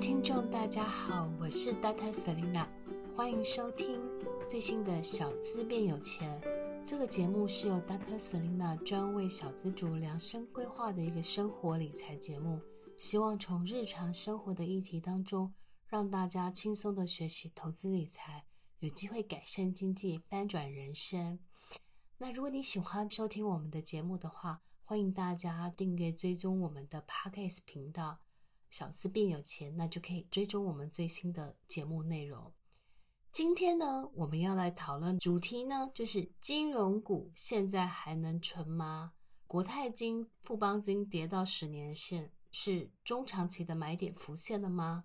听众大家好，我是 Dr. Selena，欢迎收听最新的小资变有钱。这个节目是由 Dr. Selina 专为小资族量身规划的一个生活理财节目，希望从日常生活的议题当中，让大家轻松的学习投资理财，有机会改善经济，翻转人生。那如果你喜欢收听我们的节目的话，欢迎大家订阅追踪我们的 Podcast 频道。小资变有钱，那就可以追踪我们最新的节目内容。今天呢，我们要来讨论主题呢，就是金融股现在还能存吗？国泰金、富邦金跌到十年线，是中长期的买点浮现了吗？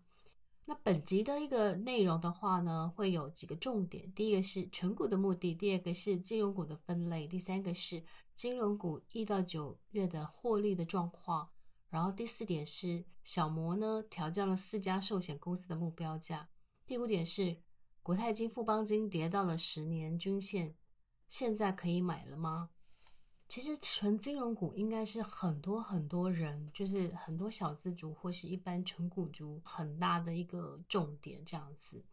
那本集的一个内容的话呢，会有几个重点。第一个是存股的目的，第二个是金融股的分类，第三个是金融股一到九月的获利的状况。然后第四点是小摩呢调降了四家寿险公司的目标价。第五点是国泰金、富邦金跌到了十年均线，现在可以买了吗？其实纯金融股应该是很多很多人，就是很多小资族或是一般纯股族很大的一个重点这样子。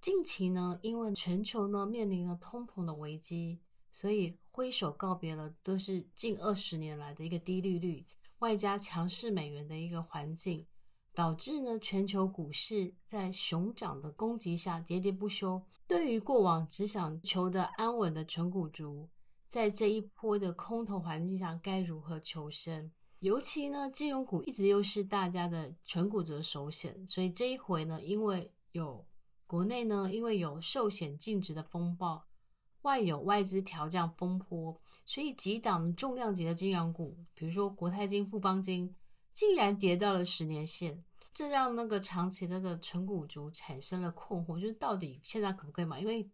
近期呢，因为全球呢面临了通膨的危机，所以挥手告别了都是近二十年来的一个低利率。外加强势美元的一个环境，导致呢全球股市在熊掌的攻击下喋喋不休。对于过往只想求得安稳的存股族，在这一波的空头环境下该如何求生？尤其呢金融股一直又是大家的存股族首选，所以这一回呢，因为有国内呢因为有寿险净值的风暴。外有外资调降风波，所以几档重量级的金融股，比如说国泰金、富邦金，竟然跌到了十年线，这让那个长期那个存股族产生了困惑，就是到底现在可不可以买？因为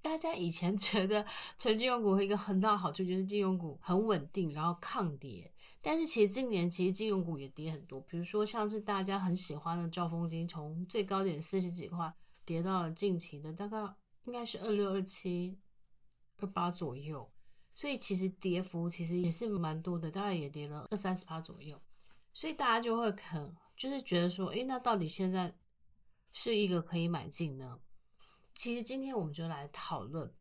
大家以前 觉得存金融股有一个很大的好处就是金融股很稳定，然后抗跌。但是其实今年其实金融股也跌很多，比如说像是大家很喜欢的兆丰金，从最高点四十几块跌到了近期的大概应该是二六二七。二八左右，所以其实跌幅其实也是蛮多的，大概也跌了二三十趴左右，所以大家就会很就是觉得说，诶，那到底现在是一个可以买进呢？其实今天我们就来讨论。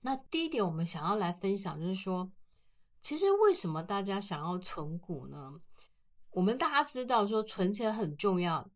那第一点，我们想要来分享就是说，其实为什么大家想要存股呢？我们大家知道说存钱很重要，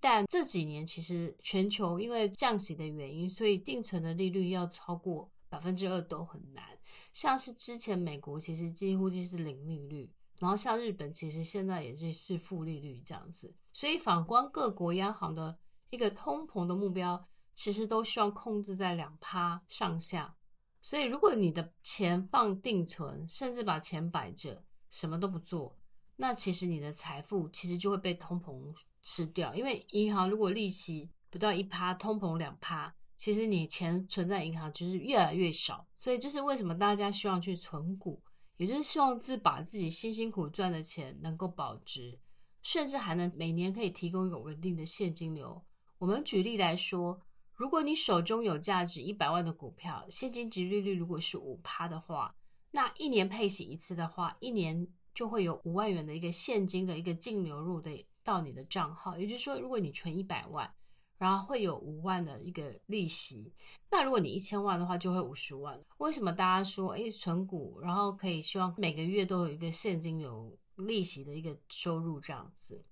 但这几年其实全球因为降息的原因，所以定存的利率要超过。百分之二都很难，像是之前美国其实几乎就是零利率，然后像日本其实现在也是是负利率这样子，所以反观各国央行的一个通膨的目标，其实都希望控制在两趴上下。所以如果你的钱放定存，甚至把钱摆着什么都不做，那其实你的财富其实就会被通膨吃掉，因为银行如果利息不到一趴，通膨两趴。其实你钱存在银行就是越来越少，所以这是为什么大家希望去存股，也就是希望自把自己辛辛苦赚的钱能够保值，甚至还能每年可以提供有稳定的现金流。我们举例来说，如果你手中有价值一百万的股票，现金殖利率如果是五趴的话，那一年配息一次的话，一年就会有五万元的一个现金的一个净流入的到你的账号。也就是说，如果你存一百万。然后会有五万的一个利息，那如果你一千万的话，就会五十万。为什么大家说，诶，存股，然后可以希望每个月都有一个现金流利息的一个收入这样子？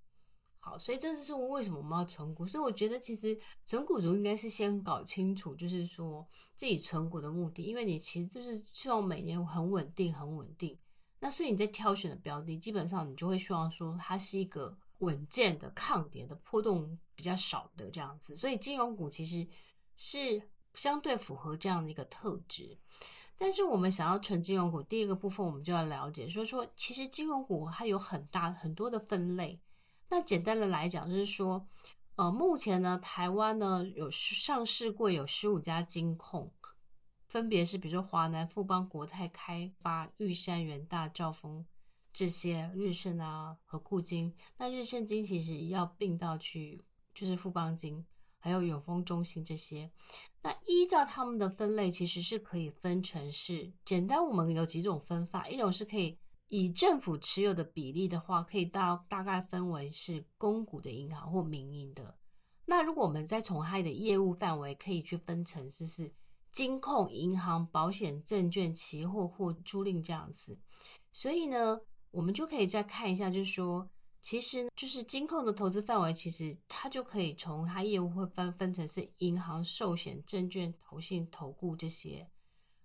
好，所以这就是为什么我们要存股。所以我觉得，其实存股族应该是先搞清楚，就是说自己存股的目的，因为你其实就是希望每年很稳定，很稳定。那所以你在挑选的标的，基本上你就会希望说它是一个。稳健的、抗跌的、波动比较少的这样子，所以金融股其实是相对符合这样的一个特质。但是我们想要纯金融股，第一个部分我们就要了解，说说其实金融股它有很大很多的分类。那简单的来讲，就是说，呃，目前呢，台湾呢有上市过有十五家金控，分别是比如说华南、富邦、国泰、开发、玉山、元大、兆丰。这些日盛啊和固金，那日盛金其实要并到去，就是富邦金，还有永丰中心这些。那依照他们的分类，其实是可以分成是简单，我们有几种分法，一种是可以以政府持有的比例的话，可以到大概分为是公股的银行或民营的。那如果我们再从它的业务范围，可以去分成就是金控、银行、保险、证券、期货或租赁这样子。所以呢，我们就可以再看一下，就是说，其实就是金控的投资范围，其实它就可以从它业务会分分成是银行、寿险、证券、投信、投顾这些。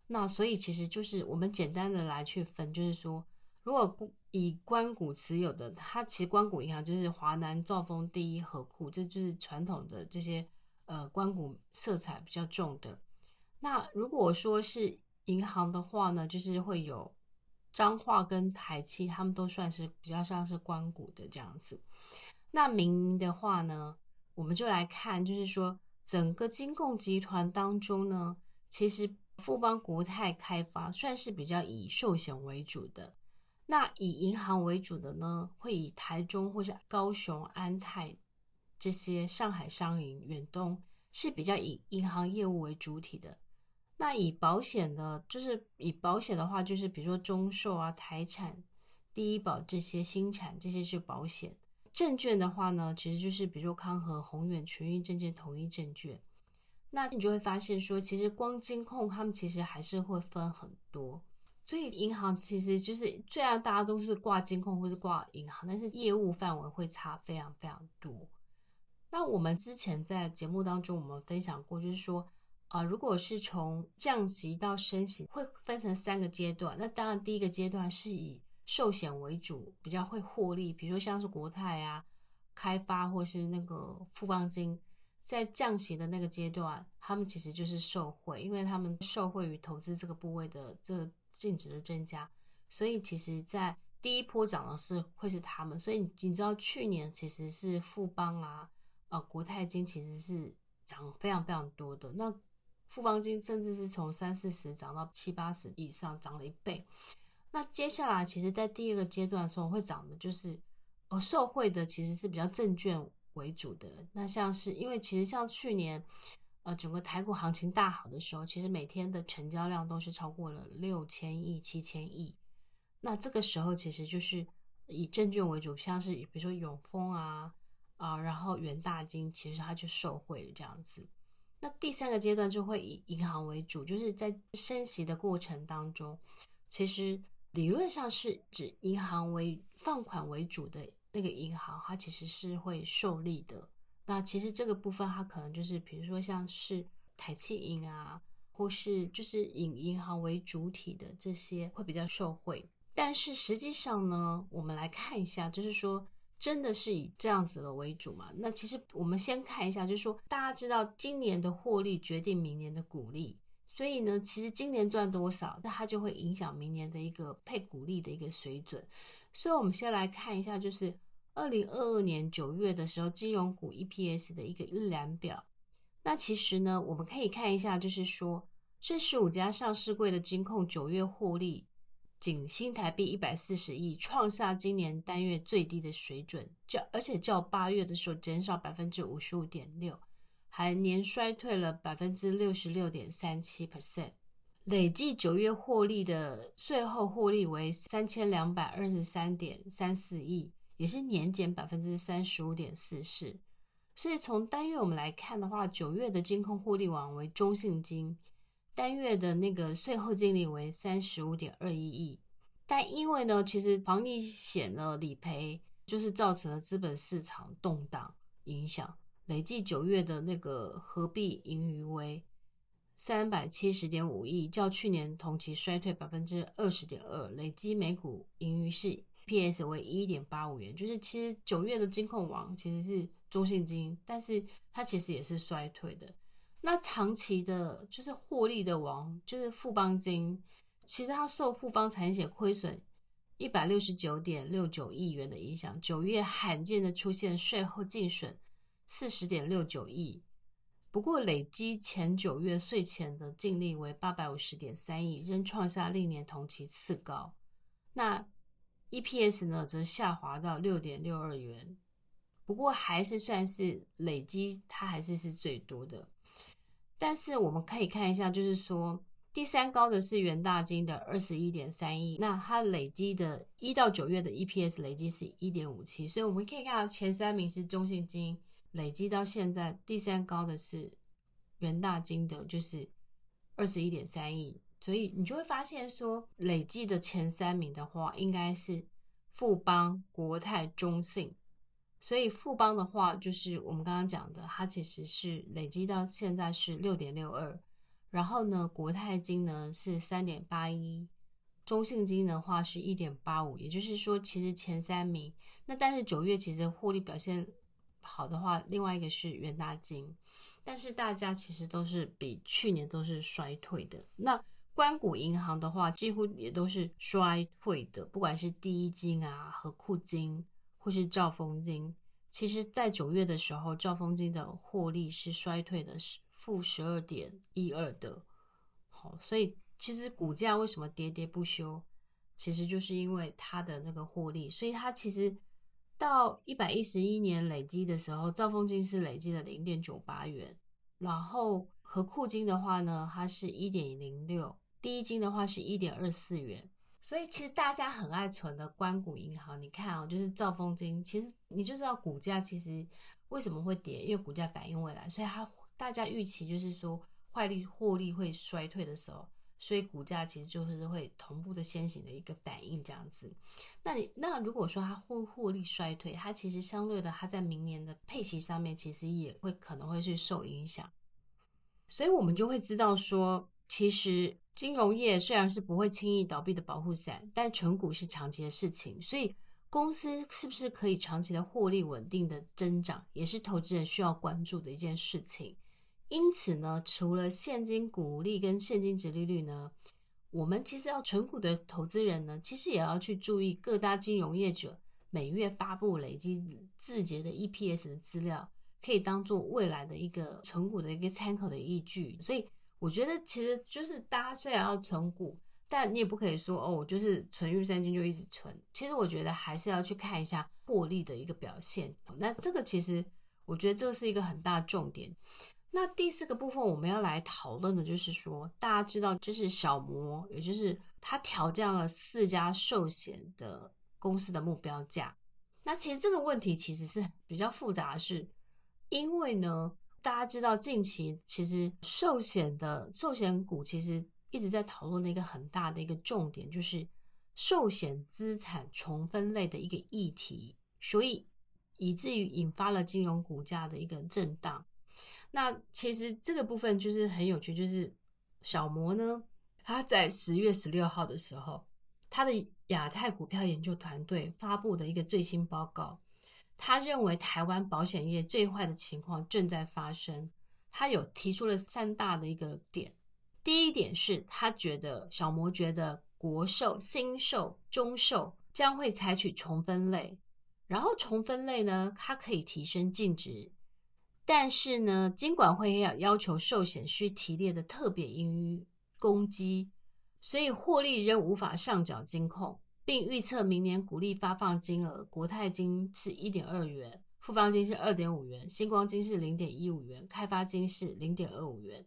那所以其实就是我们简单的来去分，就是说，如果以官股持有的，它其实关谷银行就是华南、兆丰、第一、和库，这就是传统的这些呃关谷色彩比较重的。那如果说是银行的话呢，就是会有彰化跟台七，他们都算是比较像是官股的这样子。那民营的话呢，我们就来看，就是说整个金控集团当中呢，其实。富邦国泰开发算是比较以寿险为主的，那以银行为主的呢，会以台中或是高雄安泰这些上海商银、远东是比较以银行业务为主体的。那以保险的，就是以保险的话，就是比如说中寿啊、台产、第一保这些新产，这些是保险。证券的话呢，其实就是比如说康和、宏远、群益证券、统一证券。那你就会发现说，其实光金控他们其实还是会分很多，所以银行其实就是虽然大家都是挂金控或者挂银行，但是业务范围会差非常非常多。那我们之前在节目当中我们分享过，就是说，呃，如果是从降息到升息，会分成三个阶段。那当然第一个阶段是以寿险为主，比较会获利，比如说像是国泰啊、开发或是那个富邦金。在降息的那个阶段，他们其实就是受惠，因为他们受惠于投资这个部位的这个净值的增加，所以其实，在第一波涨的是会是他们。所以你知道，去年其实是富邦啊，呃，国泰金其实是涨非常非常多的。那富邦金甚至是从三四十涨到七八十以上，涨了一倍。那接下来，其实在第二个阶段的时候会涨的，就是呃，受惠的其实是比较证券。为主的。那像是因为其实像去年，呃，整个台股行情大好的时候，其实每天的成交量都是超过了六千亿、七千亿。那这个时候其实就是以证券为主，像是比如说永丰啊啊、然后元大金，其实它就受惠了这样子。那第三个阶段就会以银行为主，就是在升息的过程当中，其实理论上是指银行为放款为主的。那个银行它其实是会受利的。那其实这个部分它可能就是，比如说像是台企银啊，或是就是以银行为主体的这些会比较受惠。但是实际上呢，我们来看一下，就是说真的是以这样子的为主嘛？那其实我们先看一下，就是说大家知道今年的获利决定明年的股利，所以呢，其实今年赚多少，那它就会影响明年的一个配股利的一个水准。所以，我们先来看一下，就是二零二二年九月的时候，金融股 EPS 的一个一览表。那其实呢，我们可以看一下，就是说这十五家上市柜的金控九月获利仅新台币一百四十亿，创下今年单月最低的水准，较而且较八月的时候减少百分之五十五点六，还年衰退了百分之六十六点三七 percent。累计九月获利的税后获利为三千两百二十三点三四亿，也是年减百分之三十五点四四。所以从单月我们来看的话，九月的金控获利网为中性金，单月的那个税后净利为三十五点二一亿。但因为呢，其实防疫险的理赔就是造成了资本市场动荡影响，累计九月的那个合并盈余为。三百七十点五亿，较去年同期衰退百分之二十点二，累积每股盈余是 PS 为一点八五元。就是其实九月的金控网其实是中信金，但是它其实也是衰退的。那长期的，就是获利的王，就是富邦金，其实它受富邦产险亏损一百六十九点六九亿元的影响，九月罕见的出现税后净损四十点六九亿。不过，累积前九月税前的净利为八百五十点三亿，仍创下历年同期次高。那 EPS 呢，则下滑到六点六二元。不过，还是算是累积，它还是是最多的。但是，我们可以看一下，就是说，第三高的是元大金的二十一点三亿，那它累积的一到九月的 EPS 累积是一点五七，所以我们可以看到前三名是中信金，累积到现在第三高的是元大金的，就是二十一点三亿，所以你就会发现说，累计的前三名的话，应该是富邦、国泰、中信，所以富邦的话，就是我们刚刚讲的，它其实是累积到现在是六点六二。然后呢，国泰金呢是三点八一，中信金的话是一点八五，也就是说，其实前三名。那但是九月其实获利表现好的话，另外一个是元大金，但是大家其实都是比去年都是衰退的。那官股银行的话，几乎也都是衰退的，不管是第一金啊、和库金或是兆丰金，其实在九月的时候，兆丰金的获利是衰退的。是。负十二点一二的，好，所以其实股价为什么跌跌不休，其实就是因为它的那个获利，所以它其实到一百一十一年累积的时候，兆丰金是累积了零点九八元，然后和库金的话呢，它是一点零六，第一金的话是一点二四元，所以其实大家很爱存的关谷银行，你看哦，就是兆丰金，其实你就知道股价其实为什么会跌，因为股价反映未来，所以它。大家预期就是说，坏利获利会衰退的时候，所以股价其实就是会同步的先行的一个反应这样子。那你那如果说它获获利衰退，它其实相对的，它在明年的配息上面其实也会可能会去受影响。所以我们就会知道说，其实金融业虽然是不会轻易倒闭的保护伞，但存股是长期的事情，所以公司是不是可以长期的获利稳定的增长，也是投资人需要关注的一件事情。因此呢，除了现金股利跟现金值利率呢，我们其实要存股的投资人呢，其实也要去注意各大金融业者每月发布累积自节的 EPS 的资料，可以当做未来的一个存股的一个参考的依据。所以我觉得，其实就是大家虽然要存股，但你也不可以说哦，我就是存玉山金就一直存。其实我觉得还是要去看一下获利的一个表现。那这个其实我觉得这是一个很大重点。那第四个部分我们要来讨论的就是说，大家知道，就是小摩，也就是他调降了四家寿险的公司的目标价。那其实这个问题其实是比较复杂是，因为呢，大家知道近期其实寿险的寿险股其实一直在讨论的一个很大的一个重点，就是寿险资产重分类的一个议题，所以以至于引发了金融股价的一个震荡。那其实这个部分就是很有趣，就是小摩呢，他在十月十六号的时候，他的亚太股票研究团队发布的一个最新报告，他认为台湾保险业最坏的情况正在发生。他有提出了三大的一个点，第一点是他觉得小摩觉得国寿、新寿、中寿将会采取重分类，然后重分类呢，它可以提升净值。但是呢，金管会要要求寿险需提列的特别盈余公积，所以获利仍无法上缴金控，并预测明年股利发放金额，国泰金是一点二元，富邦金是二点五元，新光金是零点一五元，开发金是零点二五元。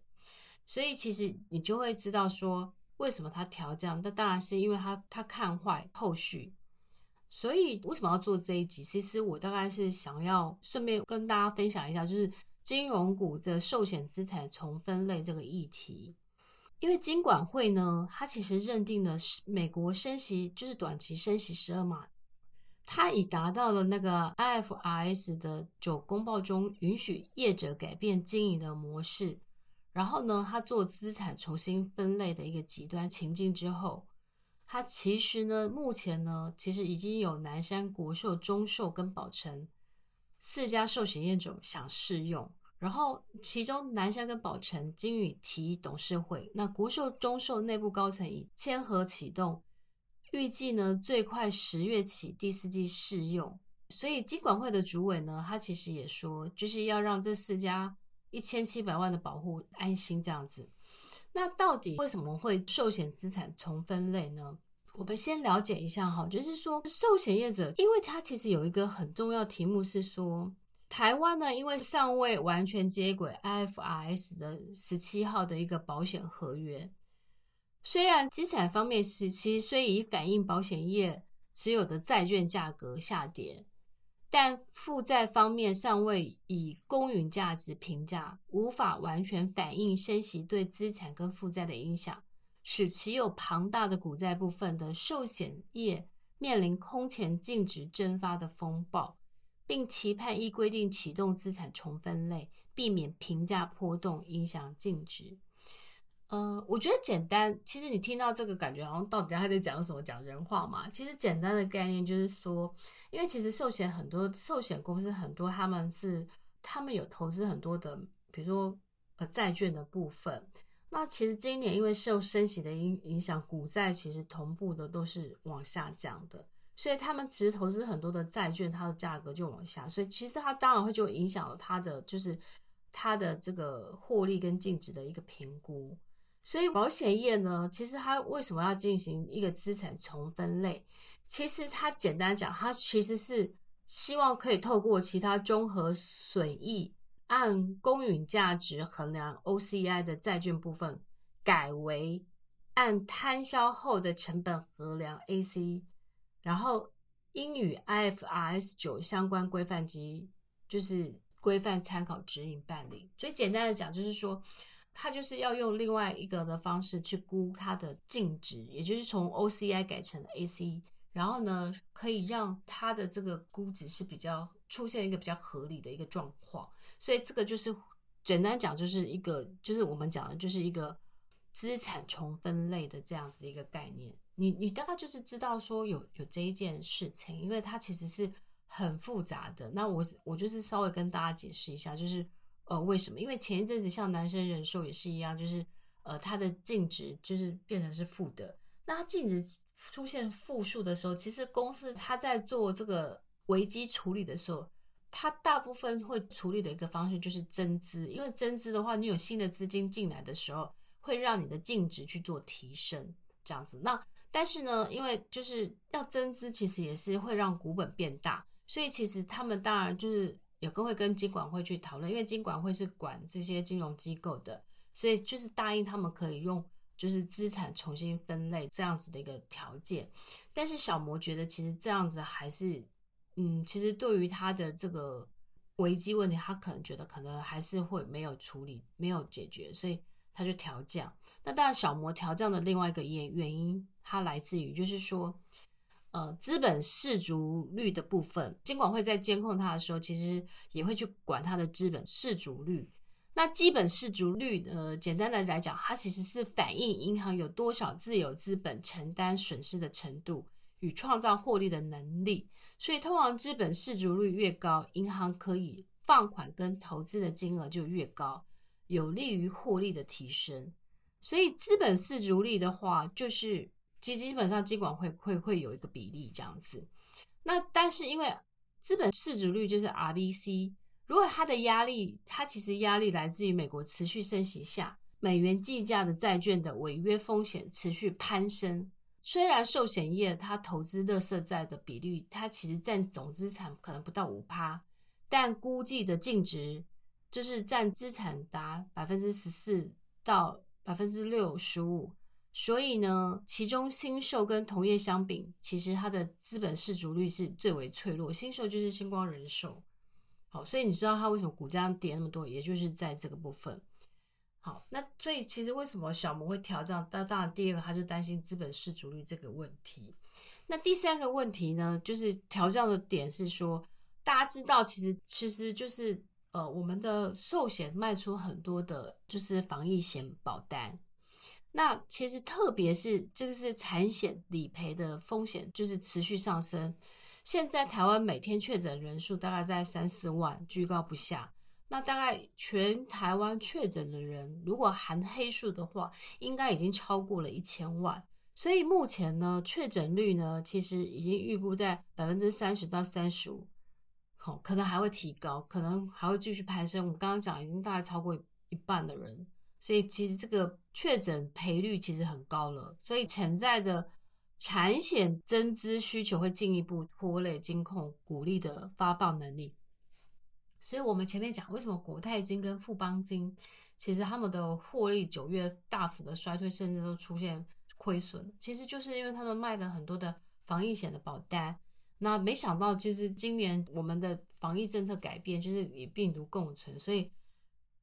所以其实你就会知道说，为什么他调降？那当然是因为他他看坏后续。所以为什么要做这一集？其实我大概是想要顺便跟大家分享一下，就是金融股的寿险资产重分类这个议题。因为金管会呢，它其实认定了美国升息就是短期升息十二码，它已达到了那个 IFRS 的九公报中允许业者改变经营的模式，然后呢，它做资产重新分类的一个极端情境之后。它其实呢，目前呢，其实已经有南山、国寿、中寿跟宝诚四家寿险业者想试用。然后，其中南山跟宝成金宇提董事会，那国寿、中寿内部高层已签核启动，预计呢最快十月起第四季试用。所以，金管会的主委呢，他其实也说，就是要让这四家一千七百万的保户安心这样子。那到底为什么会寿险资产重分类呢？我们先了解一下哈，就是说寿险业者，因为它其实有一个很重要题目是说，台湾呢，因为尚未完全接轨 IFRS 的十七号的一个保险合约，虽然资产方面是其实虽已反映保险业持有的债券价格下跌，但负债方面尚未以公允价值评价，无法完全反映升息对资产跟负债的影响，使持有庞大的股债部分的寿险业面临空前净值蒸发的风暴，并期盼依规定启动资产重分类，避免评价波动影响净值。呃，我觉得简单。其实你听到这个感觉，好像到底他在讲什么？讲人话嘛？其实简单的概念就是说，因为其实寿险很多，寿险公司很多，他们是他们有投资很多的，比如说呃债券的部分。那其实今年因为受升息的影影响，股债其实同步的都是往下降的，所以他们其实投资很多的债券，它的价格就往下，所以其实它当然会就影响了它的就是它的这个获利跟净值的一个评估。所以保险业呢，其实它为什么要进行一个资产重分类？其实它简单讲，它其实是希望可以透过其他综合损益按公允价值衡量 OCI 的债券部分，改为按摊销后的成本衡量 AC，然后应与 IFRS 九相关规范及就是规范参考指引办理。所以简单的讲，就是说。它就是要用另外一个的方式去估它的净值，也就是从 OCI 改成 AC，然后呢，可以让它的这个估值是比较出现一个比较合理的一个状况。所以这个就是简单讲，就是一个就是我们讲的就是一个资产重分类的这样子一个概念。你你大概就是知道说有有这一件事情，因为它其实是很复杂的。那我我就是稍微跟大家解释一下，就是。呃，为什么？因为前一阵子像男生人寿也是一样，就是呃，它的净值就是变成是负的。那它净值出现负数的时候，其实公司它在做这个危机处理的时候，它大部分会处理的一个方式就是增资。因为增资的话，你有新的资金进来的时候，会让你的净值去做提升，这样子。那但是呢，因为就是要增资，其实也是会让股本变大，所以其实他们当然就是。有个会跟金管会去讨论，因为金管会是管这些金融机构的，所以就是答应他们可以用就是资产重新分类这样子的一个条件。但是小摩觉得其实这样子还是，嗯，其实对于他的这个危机问题，他可能觉得可能还是会没有处理，没有解决，所以他就调降。那当然，小摩调降的另外一个原原因，它来自于就是说。呃，资本适足率的部分，监管会在监控它的时候，其实也会去管它的资本适足率。那基本适足率，呃，简单的来讲，它其实是反映银行有多少自有资本承担损失的程度与创造获利的能力。所以，通常资本适足率越高，银行可以放款跟投资的金额就越高，有利于获利的提升。所以，资本适足率的话，就是。基基本上，金管会会会有一个比例这样子。那但是因为资本市足率就是 RBC，如果它的压力，它其实压力来自于美国持续升息下，美元计价的债券的违约风险持续攀升。虽然寿险业它投资垃圾债的比率，它其实占总资产可能不到五趴，但估计的净值就是占资产达百分之十四到百分之六十五。所以呢，其中新寿跟同业相比，其实它的资本适足率是最为脆弱。新寿就是星光人寿，好，所以你知道它为什么股价跌那么多，也就是在这个部分。好，那所以其实为什么小摩会调整？当当然，第二个他就担心资本适足率这个问题。那第三个问题呢，就是调降的点是说，大家知道，其实其实就是呃，我们的寿险卖出很多的，就是防疫险保单。那其实特别是这个是产险理赔的风险，就是持续上升。现在台湾每天确诊人数大概在三四万，居高不下。那大概全台湾确诊的人，如果含黑数的话，应该已经超过了一千万。所以目前呢，确诊率呢，其实已经预估在百分之三十到三十五，可能还会提高，可能还会继续攀升。我刚刚讲已经大概超过一半的人。所以其实这个确诊赔率其实很高了，所以潜在的产险增资需求会进一步拖累金控股利的发放能力。所以我们前面讲为什么国泰金跟富邦金，其实他们的获利九月大幅的衰退，甚至都出现亏损，其实就是因为他们卖了很多的防疫险的保单。那没想到，就是今年我们的防疫政策改变，就是与病毒共存，所以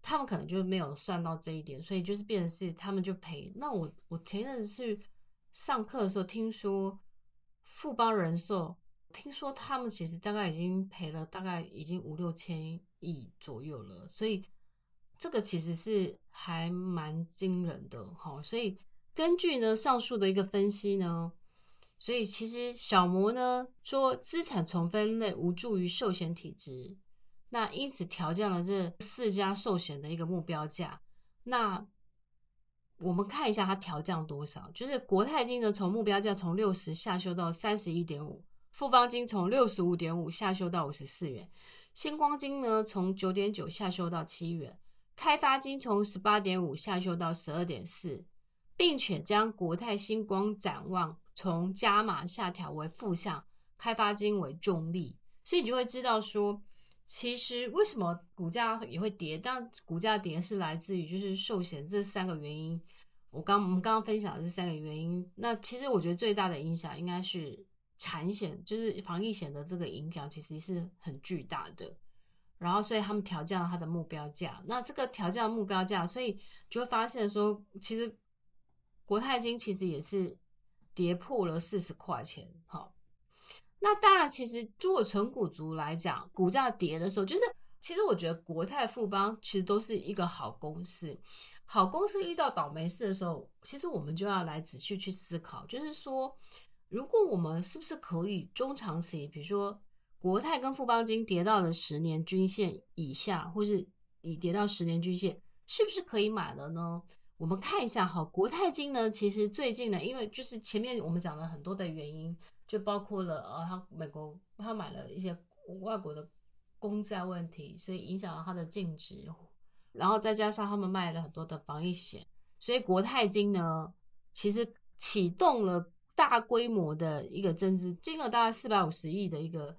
他们可能就没有算到这一点，所以就是变成是他们就赔。那我我前阵子去上课的时候，听说富邦人寿，听说他们其实大概已经赔了大概已经五六千亿左右了，所以这个其实是还蛮惊人的哈。所以根据呢上述的一个分析呢。所以其实小摩呢说资产重分类无助于寿险体质，那因此调降了这四家寿险的一个目标价。那我们看一下它调降多少，就是国泰金呢从目标价从六十下修到三十一点五，富邦金从六十五点五下修到五十四元，星光金呢从九点九下修到七元，开发金从十八点五下修到十二点四，并且将国泰星光展望。从加码下调为负向，开发金为中立，所以你就会知道说，其实为什么股价也会跌？但股价跌是来自于就是寿险这三个原因。我刚我们刚刚分享的这三个原因，那其实我觉得最大的影响应该是产险，就是防疫险的这个影响其实是很巨大的。然后所以他们调降了它的目标价，那这个调降目标价，所以就会发现说，其实国泰金其实也是。跌破了四十块钱，好，那当然，其实如果纯股族来讲，股价跌的时候，就是其实我觉得国泰富邦其实都是一个好公司，好公司遇到倒霉事的时候，其实我们就要来仔细去思考，就是说，如果我们是不是可以中长期，比如说国泰跟富邦金跌到了十年均线以下，或是已跌到十年均线，是不是可以买了呢？我们看一下哈，国泰金呢，其实最近呢，因为就是前面我们讲了很多的原因，就包括了呃，他美国他买了一些外国的公债问题，所以影响了他的净值，然后再加上他们卖了很多的防疫险，所以国泰金呢，其实启动了大规模的一个增资，金额大概四百五十亿的一个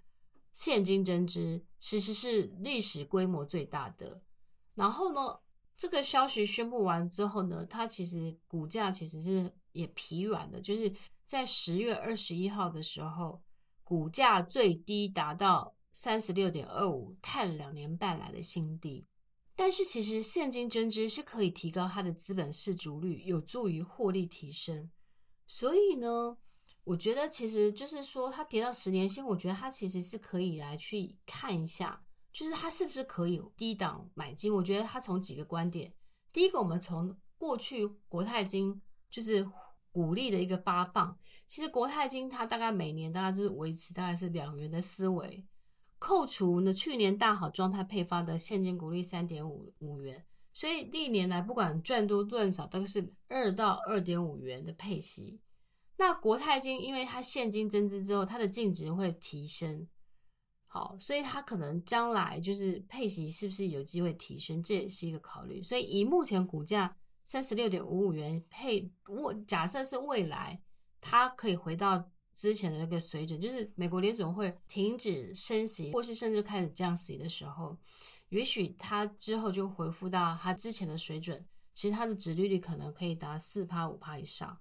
现金增资，其实是历史规模最大的。然后呢，这个消息宣布完之后呢，它其实股价其实是也疲软的，就是在十月二十一号的时候，股价最低达到三十六点二五，探两年半来的新低。但是其实现金增资是可以提高它的资本市足率，有助于获利提升。所以呢，我觉得其实就是说，它跌到十年线，我觉得它其实是可以来去看一下。就是它是不是可以低档买金？我觉得它从几个观点，第一个，我们从过去国泰金就是股利的一个发放，其实国泰金它大概每年大概就是维持大概是两元的思维，扣除呢去年大好状态配发的现金股利三点五五元，所以历年来不管赚多赚少，都是二到二点五元的配息。那国泰金因为它现金增资之后，它的净值会提升。好，所以它可能将来就是配息是不是有机会提升，这也是一个考虑。所以以目前股价三十六点五五元配，我假设是未来它可以回到之前的那个水准，就是美国联总会停止升息，或是甚至开始降息的时候，也许它之后就恢复到它之前的水准。其实它的殖利率可能可以达四趴五趴以上。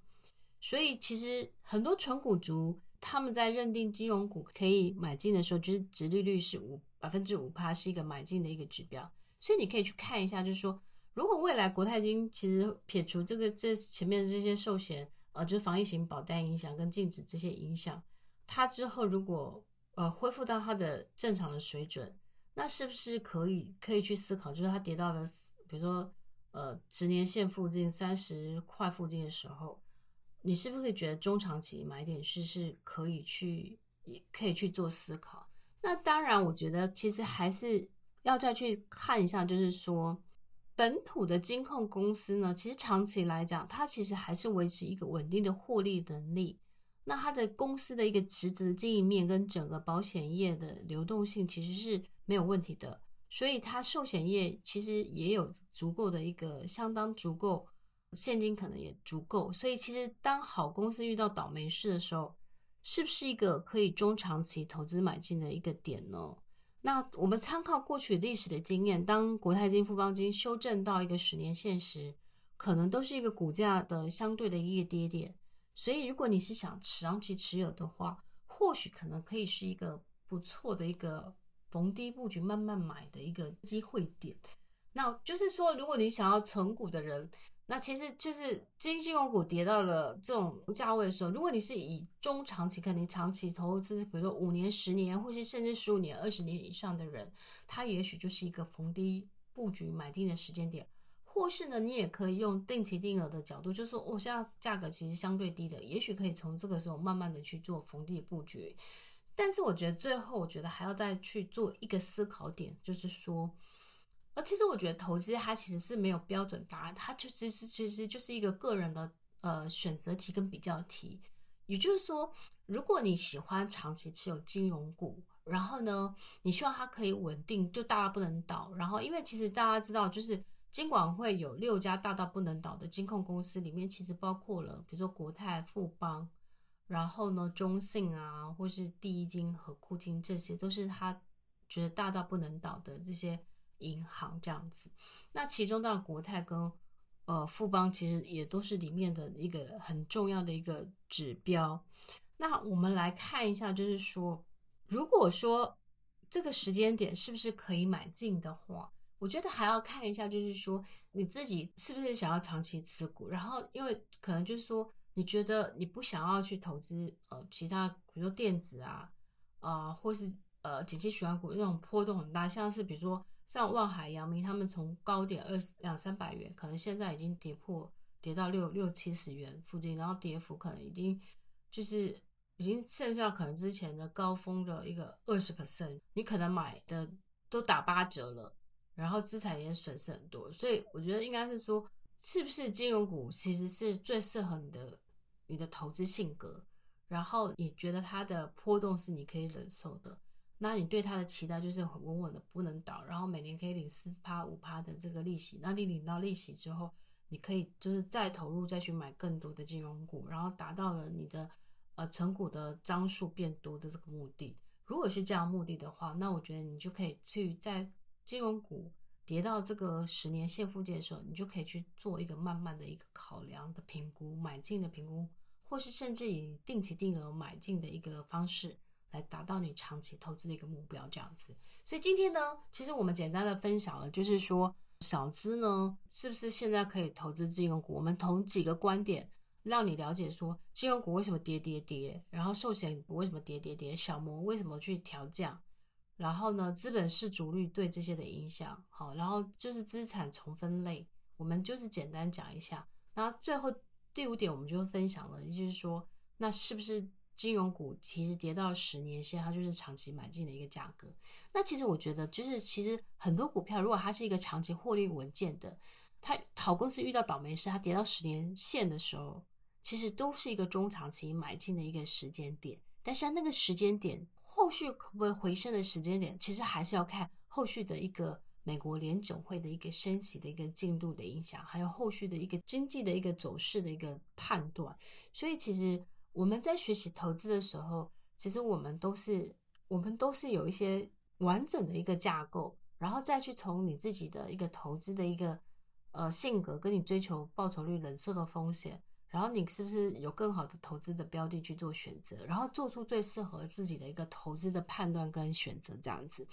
所以其实很多纯股族。他们在认定金融股可以买进的时候，就是殖利率是五百分之五趴，是一个买进的一个指标。所以你可以去看一下，就是说，如果未来国泰金其实撇除这个这前面的这些寿险，呃，就是防疫型保单影响跟净值这些影响，它之后如果呃恢复到它的正常的水准，那是不是可以可以去思考，就是它跌到了比如说呃十年线附近三十块附近的时候。你是不是觉得中长期买点是是可以去，也可以去做思考？那当然，我觉得其实还是要再去看一下，就是说本土的金控公司呢，其实长期来讲，它其实还是维持一个稳定的获利能力。那它的公司的一个实质的经营面跟整个保险业的流动性其实是没有问题的，所以它寿险业其实也有足够的一个相当足够。现金可能也足够，所以其实当好公司遇到倒霉事的时候，是不是一个可以中长期投资买进的一个点呢？那我们参考过去历史的经验，当国泰金、富邦金修正到一个十年线时，可能都是一个股价的相对的一个跌点。所以，如果你是想长期持有的话，或许可能可以是一个不错的一个逢低布局、慢慢买的一个机会点。那就是说，如果你想要存股的人，那其实就是金金融股跌到了这种价位的时候，如果你是以中长期，可能长期投资，比如说五年、十年，或是甚至十五年、二十年以上的人，他也许就是一个逢低布局买进的时间点。或是呢，你也可以用定期定额的角度，就是说，我现在价格其实相对低的，也许可以从这个时候慢慢的去做逢低布局。但是我觉得最后，我觉得还要再去做一个思考点，就是说，而，其实我觉得投资它其实是没有标准答案，它就其实其实就是一个个人的呃选择题跟比较题。也就是说，如果你喜欢长期持有金融股，然后呢，你希望它可以稳定，就大到不能倒。然后，因为其实大家知道，就是。金管会有六家大到不能倒的金控公司，里面其实包括了，比如说国泰、富邦，然后呢，中信啊，或是第一金和库金，这些都是他觉得大到不能倒的这些银行这样子。那其中当然国泰跟呃富邦其实也都是里面的一个很重要的一个指标。那我们来看一下，就是说，如果说这个时间点是不是可以买进的话？我觉得还要看一下，就是说你自己是不是想要长期持股，然后因为可能就是说你觉得你不想要去投资呃其他，比如说电子啊啊、或是呃景气循环股那种波动很大，像是比如说像望海、阳明，他们从高点二十两三百元，可能现在已经跌破跌到六六七十元附近，然后跌幅可能已经就是已经剩下可能之前的高峰的一个二十 percent，你可能买的都打八折了。然后资产也损失很多，所以我觉得应该是说，是不是金融股其实是最适合你的你的投资性格，然后你觉得它的波动是你可以忍受的，那你对它的期待就是稳稳的不能倒，然后每年可以领四趴五趴的这个利息，那你领到利息之后，你可以就是再投入再去买更多的金融股，然后达到了你的呃存股的张数变多的这个目的。如果是这样目的的话，那我觉得你就可以去在。金融股跌到这个十年线附近的时候，你就可以去做一个慢慢的一个考量的评估，买进的评估，或是甚至以定期定额买进的一个方式来达到你长期投资的一个目标，这样子。所以今天呢，其实我们简单的分享了，就是说小资呢，是不是现在可以投资金融股？我们从几个观点让你了解说金融股为什么跌跌跌，然后寿险股为什么跌跌跌，小摩为什么去调降。然后呢，资本市足率对这些的影响，好，然后就是资产重分类，我们就是简单讲一下。那最后第五点，我们就分享了，就是说，那是不是金融股其实跌到十年线，它就是长期买进的一个价格？那其实我觉得，就是其实很多股票，如果它是一个长期获利稳健的，它好公司遇到倒霉事，它跌到十年线的时候，其实都是一个中长期买进的一个时间点。但是那个时间点。后续可不可以回升的时间点，其实还是要看后续的一个美国联总会的一个升息的一个进度的影响，还有后续的一个经济的一个走势的一个判断。所以，其实我们在学习投资的时候，其实我们都是我们都是有一些完整的一个架构，然后再去从你自己的一个投资的一个呃性格，跟你追求报酬率、忍受的风险。然后你是不是有更好的投资的标的去做选择，然后做出最适合自己的一个投资的判断跟选择这样子。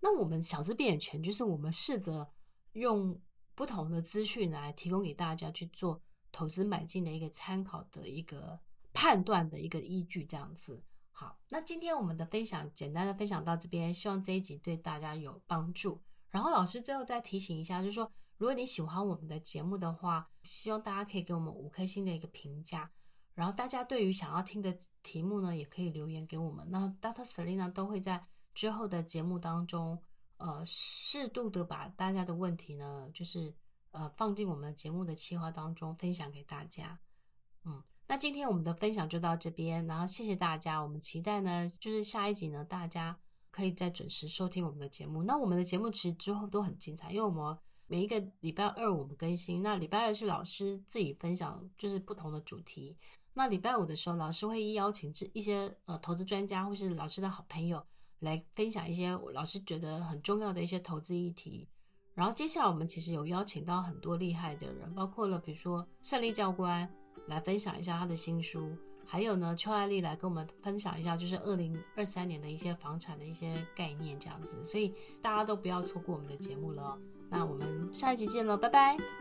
那我们小资变有钱，就是我们试着用不同的资讯来提供给大家去做投资买进的一个参考的一个判断的一个依据这样子。好，那今天我们的分享简单的分享到这边，希望这一集对大家有帮助。然后老师最后再提醒一下，就是说。如果你喜欢我们的节目的话，希望大家可以给我们五颗星的一个评价。然后大家对于想要听的题目呢，也可以留言给我们。那 Dr. Selina 都会在之后的节目当中，呃，适度的把大家的问题呢，就是呃放进我们节目的企划当中，分享给大家。嗯，那今天我们的分享就到这边，然后谢谢大家。我们期待呢，就是下一集呢，大家可以再准时收听我们的节目。那我们的节目其实之后都很精彩，因为我们。每一个礼拜二我们更新，那礼拜二是老师自己分享，就是不同的主题。那礼拜五的时候，老师会邀请一些呃投资专家或是老师的好朋友来分享一些老师觉得很重要的一些投资议题。然后接下来我们其实有邀请到很多厉害的人，包括了比如说算利教官来分享一下他的新书，还有呢邱爱丽来跟我们分享一下就是二零二三年的一些房产的一些概念这样子。所以大家都不要错过我们的节目了。那我们下一集见了，拜拜。